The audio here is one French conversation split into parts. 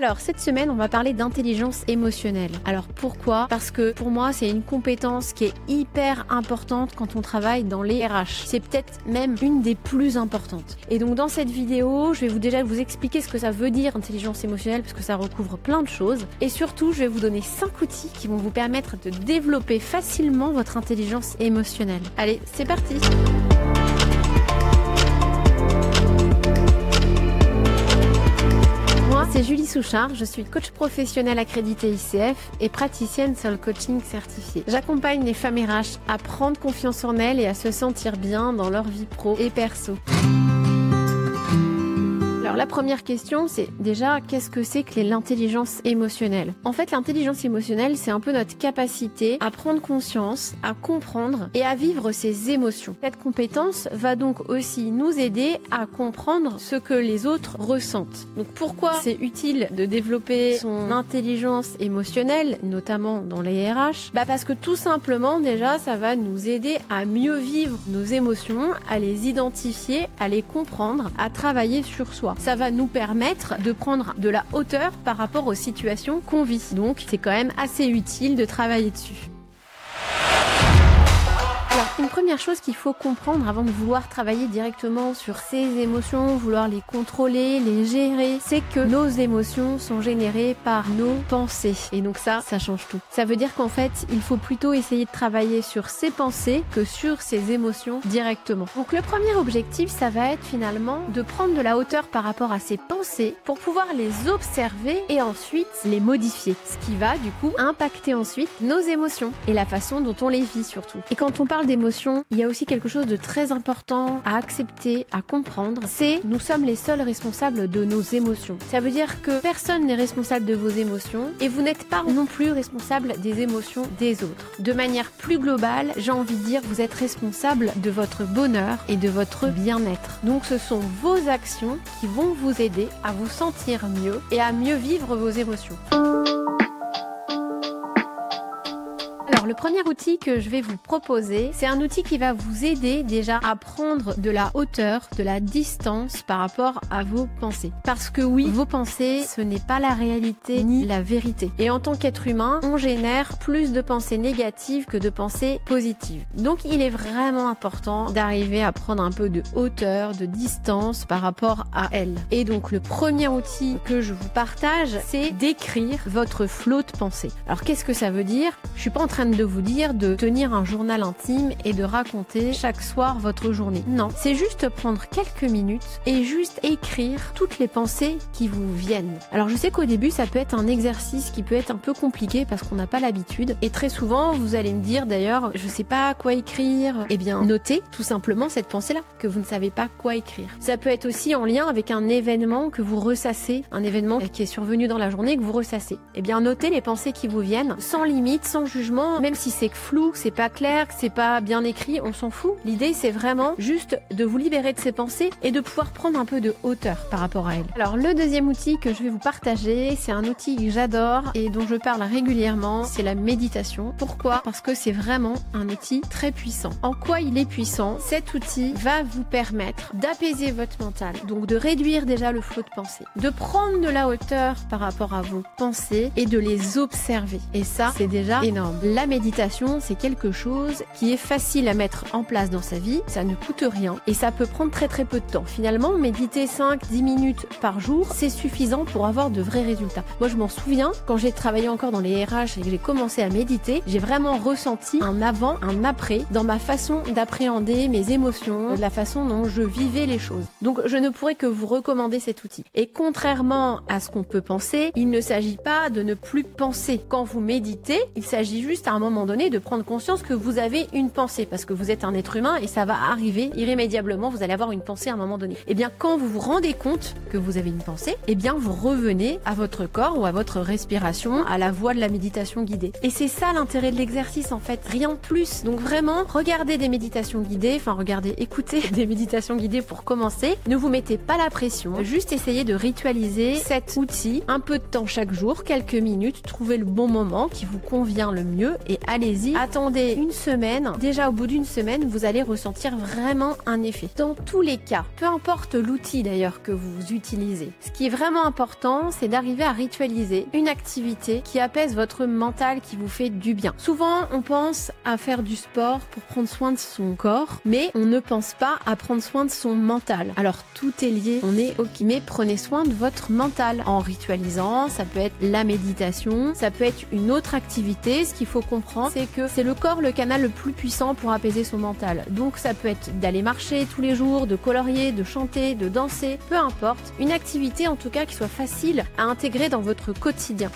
Alors cette semaine, on va parler d'intelligence émotionnelle. Alors pourquoi? Parce que pour moi, c'est une compétence qui est hyper importante quand on travaille dans les RH. C'est peut-être même une des plus importantes. Et donc dans cette vidéo, je vais vous déjà vous expliquer ce que ça veut dire intelligence émotionnelle parce que ça recouvre plein de choses et surtout, je vais vous donner 5 outils qui vont vous permettre de développer facilement votre intelligence émotionnelle. Allez, c'est parti. C'est Julie Souchard, je suis coach professionnel accrédité ICF et praticienne Soul Coaching certifiée. J'accompagne les femmes RH à prendre confiance en elles et à se sentir bien dans leur vie pro et perso. La première question, c'est déjà qu'est-ce que c'est que l'intelligence émotionnelle? En fait, l'intelligence émotionnelle, c'est un peu notre capacité à prendre conscience, à comprendre et à vivre ses émotions. Cette compétence va donc aussi nous aider à comprendre ce que les autres ressentent. Donc pourquoi c'est utile de développer son intelligence émotionnelle, notamment dans les RH Bah parce que tout simplement déjà, ça va nous aider à mieux vivre nos émotions, à les identifier, à les comprendre, à travailler sur soi va nous permettre de prendre de la hauteur par rapport aux situations qu'on vit. Donc c'est quand même assez utile de travailler dessus. Une première chose qu'il faut comprendre avant de vouloir travailler directement sur ses émotions, vouloir les contrôler, les gérer, c'est que nos émotions sont générées par nos pensées. Et donc ça, ça change tout. Ça veut dire qu'en fait, il faut plutôt essayer de travailler sur ses pensées que sur ses émotions directement. Donc le premier objectif, ça va être finalement de prendre de la hauteur par rapport à ses pensées pour pouvoir les observer et ensuite les modifier. Ce qui va du coup impacter ensuite nos émotions et la façon dont on les vit surtout. Et quand on parle d'émotions, il y a aussi quelque chose de très important à accepter, à comprendre. C'est nous sommes les seuls responsables de nos émotions. Ça veut dire que personne n'est responsable de vos émotions et vous n'êtes pas non plus responsable des émotions des autres. De manière plus globale, j'ai envie de dire vous êtes responsable de votre bonheur et de votre bien-être. Donc ce sont vos actions qui vont vous aider à vous sentir mieux et à mieux vivre vos émotions. Le premier outil que je vais vous proposer, c'est un outil qui va vous aider déjà à prendre de la hauteur, de la distance par rapport à vos pensées. Parce que oui, vos pensées, ce n'est pas la réalité ni la vérité. Et en tant qu'être humain, on génère plus de pensées négatives que de pensées positives. Donc il est vraiment important d'arriver à prendre un peu de hauteur, de distance par rapport à elles. Et donc le premier outil que je vous partage, c'est d'écrire votre flot de pensées. Alors qu'est-ce que ça veut dire? Je suis pas en train de vous dire de tenir un journal intime et de raconter chaque soir votre journée. Non, c'est juste prendre quelques minutes et juste écrire toutes les pensées qui vous viennent. Alors je sais qu'au début ça peut être un exercice qui peut être un peu compliqué parce qu'on n'a pas l'habitude et très souvent vous allez me dire d'ailleurs je sais pas quoi écrire. Eh bien notez tout simplement cette pensée là que vous ne savez pas quoi écrire. Ça peut être aussi en lien avec un événement que vous ressassez, un événement qui est survenu dans la journée que vous ressassez. Eh bien notez les pensées qui vous viennent sans limite, sans jugement même si c'est flou, que c'est pas clair, que c'est pas bien écrit, on s'en fout. L'idée, c'est vraiment juste de vous libérer de ces pensées et de pouvoir prendre un peu de hauteur par rapport à elles. Alors, le deuxième outil que je vais vous partager, c'est un outil que j'adore et dont je parle régulièrement, c'est la méditation. Pourquoi? Parce que c'est vraiment un outil très puissant. En quoi il est puissant? Cet outil va vous permettre d'apaiser votre mental, donc de réduire déjà le flot de pensées, de prendre de la hauteur par rapport à vos pensées et de les observer. Et ça, c'est déjà énorme. La c'est quelque chose qui est facile à mettre en place dans sa vie, ça ne coûte rien et ça peut prendre très très peu de temps. Finalement, méditer 5-10 minutes par jour, c'est suffisant pour avoir de vrais résultats. Moi, je m'en souviens, quand j'ai travaillé encore dans les RH et que j'ai commencé à méditer, j'ai vraiment ressenti un avant, un après dans ma façon d'appréhender mes émotions, la façon dont je vivais les choses. Donc, je ne pourrais que vous recommander cet outil. Et contrairement à ce qu'on peut penser, il ne s'agit pas de ne plus penser. Quand vous méditez, il s'agit juste à un moment donné de prendre conscience que vous avez une pensée parce que vous êtes un être humain et ça va arriver irrémédiablement. Vous allez avoir une pensée à un moment donné. Et eh bien, quand vous vous rendez compte que vous avez une pensée, et eh bien, vous revenez à votre corps ou à votre respiration, à la voie de la méditation guidée. Et c'est ça l'intérêt de l'exercice en fait, rien de plus. Donc vraiment, regardez des méditations guidées, enfin regardez, écoutez des méditations guidées pour commencer. Ne vous mettez pas la pression, juste essayez de ritualiser cet outil un peu de temps chaque jour, quelques minutes, trouvez le bon moment qui vous convient le mieux et allez-y. Attendez une semaine. Déjà au bout d'une semaine, vous allez ressentir vraiment un effet. Dans tous les cas, peu importe l'outil d'ailleurs que vous utilisez, ce qui est vraiment important, c'est d'arriver à ritualiser une activité qui apaise votre mental, qui vous fait du bien. Souvent, on pense à faire du sport pour prendre soin de son corps, mais on ne pense pas à prendre soin de son mental. Alors tout est lié, on est ok, mais prenez soin de votre mental en ritualisant, ça peut être la méditation, ça peut être une autre activité. Ce qu'il faut c'est que c'est le corps le canal le plus puissant pour apaiser son mental. Donc ça peut être d'aller marcher tous les jours, de colorier, de chanter, de danser, peu importe. Une activité en tout cas qui soit facile à intégrer dans votre quotidien.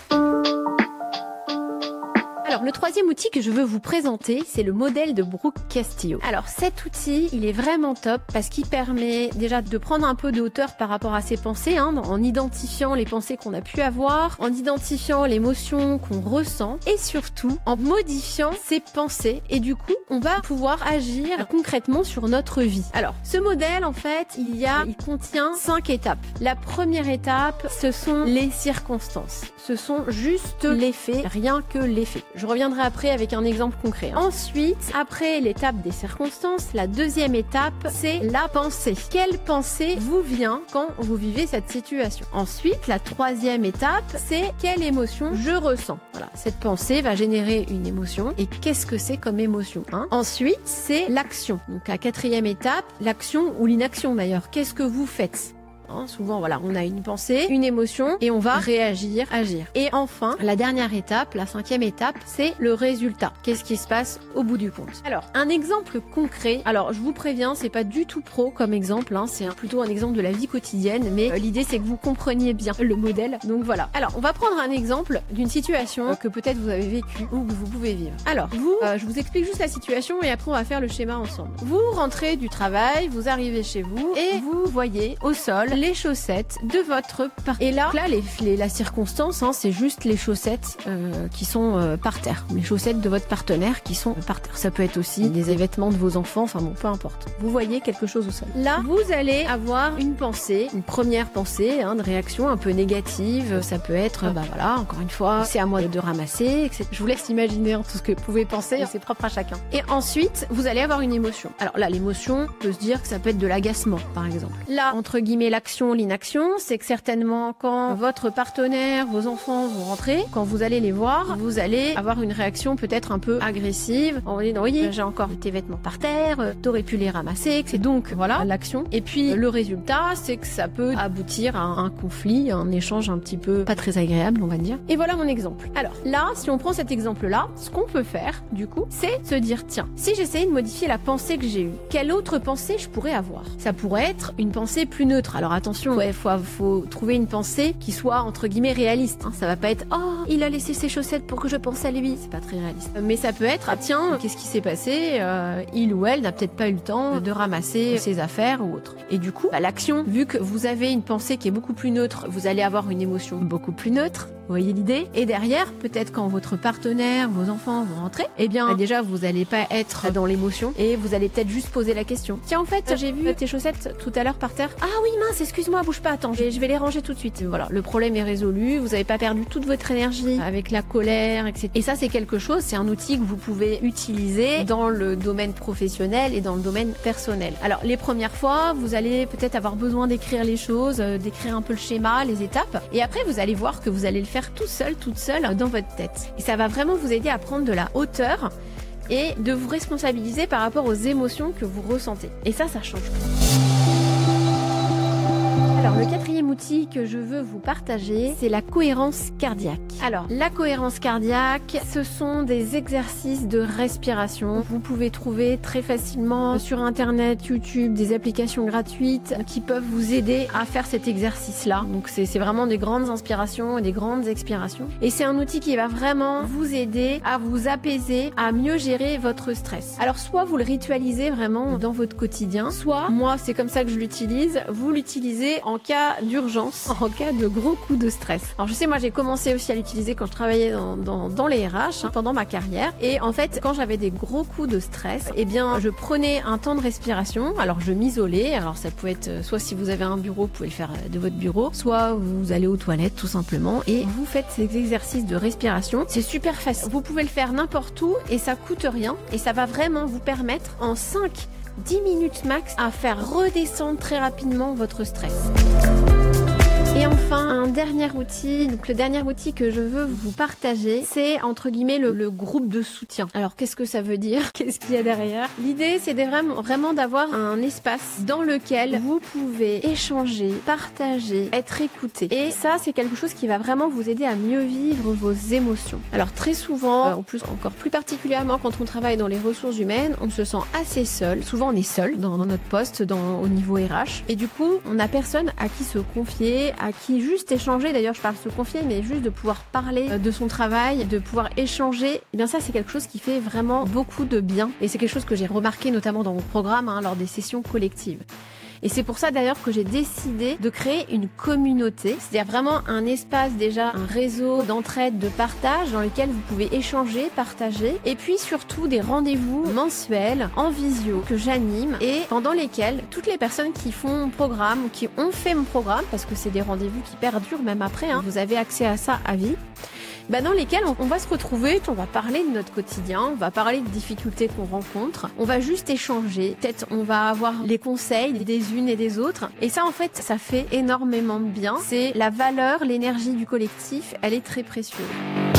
Alors, le troisième outil que je veux vous présenter, c'est le modèle de Brooke Castillo. Alors, cet outil, il est vraiment top parce qu'il permet déjà de prendre un peu de hauteur par rapport à ses pensées, hein, en identifiant les pensées qu'on a pu avoir, en identifiant l'émotion qu'on ressent et surtout en modifiant ses pensées. Et du coup, on va pouvoir agir concrètement sur notre vie. Alors, ce modèle, en fait, il y a, il contient cinq étapes. La première étape, ce sont les circonstances. Ce sont juste les faits, rien que les faits. Je reviendrai après avec un exemple concret. Ensuite, après l'étape des circonstances, la deuxième étape, c'est la pensée. Quelle pensée vous vient quand vous vivez cette situation? Ensuite, la troisième étape, c'est quelle émotion je ressens? Voilà, cette pensée va générer une émotion. Et qu'est-ce que c'est comme émotion hein? Ensuite, c'est l'action. Donc la quatrième étape, l'action ou l'inaction d'ailleurs. Qu'est-ce que vous faites? Hein, souvent, voilà, on a une pensée, une émotion et on va réagir, agir. Et enfin, la dernière étape, la cinquième étape, c'est le résultat. Qu'est-ce qui se passe au bout du compte? Alors, un exemple concret. Alors, je vous préviens, c'est pas du tout pro comme exemple. Hein, c'est plutôt un exemple de la vie quotidienne, mais euh, l'idée c'est que vous compreniez bien le modèle. Donc voilà. Alors, on va prendre un exemple d'une situation que peut-être vous avez vécue ou que vous pouvez vivre. Alors, vous, euh, je vous explique juste la situation et après on va faire le schéma ensemble. Vous rentrez du travail, vous arrivez chez vous et vous voyez au sol les chaussettes de votre part. Et là, là, les, la circonstance, hein, c'est juste les chaussettes euh, qui sont euh, par terre. Les chaussettes de votre partenaire qui sont par terre. Ça peut être aussi des vêtements de vos enfants, enfin bon, peu importe. Vous voyez quelque chose au sol. Là, vous allez avoir une pensée, une première pensée, hein, de réaction un peu négative. Ça peut être, bah voilà, encore une fois, c'est à moi de ramasser, etc. Je vous laisse imaginer hein, tout ce que vous pouvez penser, c'est propre à chacun. Et ensuite, vous allez avoir une émotion. Alors là, l'émotion peut se dire que ça peut être de l'agacement, par exemple. Là, entre guillemets, l'action l'inaction, c'est que certainement quand votre partenaire, vos enfants vont rentrer, quand vous allez les voir, vous allez avoir une réaction peut-être un peu agressive en disant oui, j'ai encore tes vêtements par terre, euh, t'aurais pu les ramasser. C'est donc voilà l'action. Et puis le résultat, c'est que ça peut aboutir à un conflit, un échange un petit peu pas très agréable, on va dire. Et voilà mon exemple. Alors là, si on prend cet exemple-là, ce qu'on peut faire, du coup, c'est se dire tiens, si j'essayais de modifier la pensée que j'ai eue, quelle autre pensée je pourrais avoir? Ça pourrait être une pensée plus neutre. Alors attention, il faut, faut, trouver une pensée qui soit entre guillemets réaliste. Hein. Ça va pas être oh il a laissé ses chaussettes pour que je pense à lui. C'est pas très réaliste. Mais ça peut être ah, tiens qu'est-ce qui s'est passé euh, Il ou elle n'a peut-être pas eu le temps de ramasser ses affaires ou autre. Et du coup, bah, l'action, vu que vous avez une pensée qui est beaucoup plus neutre, vous allez avoir une émotion beaucoup plus neutre. Vous voyez l'idée Et derrière, peut-être quand votre partenaire, vos enfants vont rentrer, eh bien bah, déjà vous allez pas être dans l'émotion et vous allez peut-être juste poser la question. Tiens en fait j'ai vu tes chaussettes tout à l'heure par terre. Ah oui mince excuse-moi bouge pas attends je vais les ranger tout de suite. Voilà le problème est résolu. Vous n'avez pas perdu toute votre énergie avec la colère etc. Et ça c'est quelque chose, c'est un outil que vous pouvez utiliser dans le domaine professionnel et dans le domaine personnel. Alors les premières fois vous allez peut-être avoir besoin d'écrire les choses, euh, d'écrire un peu le schéma, les étapes et après vous allez voir que vous allez le faire tout seul, toute seule dans votre tête. Et ça va vraiment vous aider à prendre de la hauteur et de vous responsabiliser par rapport aux émotions que vous ressentez. Et ça, ça change. Alors le quatrième outil que je veux vous partager, c'est la cohérence cardiaque. Alors la cohérence cardiaque, ce sont des exercices de respiration. Vous pouvez trouver très facilement sur internet, YouTube, des applications gratuites qui peuvent vous aider à faire cet exercice-là. Donc c'est vraiment des grandes inspirations et des grandes expirations. Et c'est un outil qui va vraiment vous aider à vous apaiser, à mieux gérer votre stress. Alors soit vous le ritualisez vraiment dans votre quotidien, soit moi c'est comme ça que je l'utilise, vous l'utilisez en cas d'urgence d'urgence en cas de gros coups de stress. Alors je sais, moi j'ai commencé aussi à l'utiliser quand je travaillais dans, dans, dans les RH hein, pendant ma carrière. Et en fait, quand j'avais des gros coups de stress, eh bien je prenais un temps de respiration. Alors je m'isolais. Alors ça pouvait être euh, soit si vous avez un bureau, vous pouvez le faire euh, de votre bureau, soit vous allez aux toilettes tout simplement et vous faites ces exercices de respiration. C'est super facile. Vous pouvez le faire n'importe où et ça coûte rien et ça va vraiment vous permettre en 5 10 minutes max à faire redescendre très rapidement votre stress. Et enfin, un dernier outil, donc le dernier outil que je veux vous partager, c'est entre guillemets le, le, groupe de soutien. Alors qu'est-ce que ça veut dire? Qu'est-ce qu'il y a derrière? L'idée, c'est vraiment, vraiment d'avoir un espace dans lequel vous pouvez échanger, partager, être écouté. Et ça, c'est quelque chose qui va vraiment vous aider à mieux vivre vos émotions. Alors très souvent, euh, en plus encore plus particulièrement quand on travaille dans les ressources humaines, on se sent assez seul. Souvent, on est seul dans, dans notre poste, dans, au niveau RH. Et du coup, on n'a personne à qui se confier, à qui juste échanger, d'ailleurs je parle se confier, mais juste de pouvoir parler euh, de son travail, de pouvoir échanger, eh bien ça c'est quelque chose qui fait vraiment beaucoup de bien. Et c'est quelque chose que j'ai remarqué notamment dans mon programme hein, lors des sessions collectives. Et c'est pour ça d'ailleurs que j'ai décidé de créer une communauté, c'est-à-dire vraiment un espace déjà, un réseau d'entraide, de partage dans lequel vous pouvez échanger, partager, et puis surtout des rendez-vous mensuels en visio que j'anime et pendant lesquels toutes les personnes qui font mon programme qui ont fait mon programme, parce que c'est des rendez-vous qui perdurent même après, hein, vous avez accès à ça à vie bah dans lesquels on, on, va se retrouver, on va parler de notre quotidien, on va parler de difficultés qu'on rencontre, on va juste échanger, peut-être on va avoir les conseils des unes et des autres. Et ça en fait, ça fait énormément de bien. C'est la valeur, l'énergie du collectif, elle est très précieuse.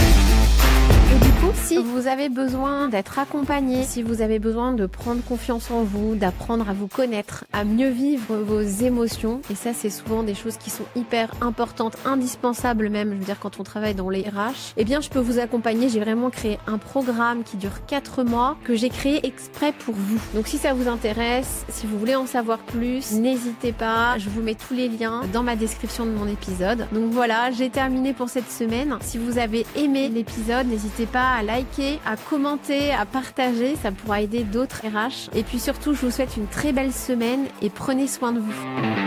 Et du coup, si vous avez besoin d'être accompagné, si vous avez besoin de prendre confiance en vous, d'apprendre à vous connaître, à mieux vivre vos émotions, et ça c'est souvent des choses qui sont hyper importantes, indispensables même, je veux dire quand on travaille dans les RH, eh bien je peux vous accompagner. J'ai vraiment créé un programme qui dure 4 mois que j'ai créé exprès pour vous. Donc si ça vous intéresse, si vous voulez en savoir plus, n'hésitez pas, je vous mets tous les liens dans ma description de mon épisode. Donc voilà, j'ai terminé pour cette semaine. Si vous avez aimé l'épisode, n'hésitez pas à liker, à commenter, à partager, ça pourra aider d'autres RH. Et puis surtout, je vous souhaite une très belle semaine et prenez soin de vous.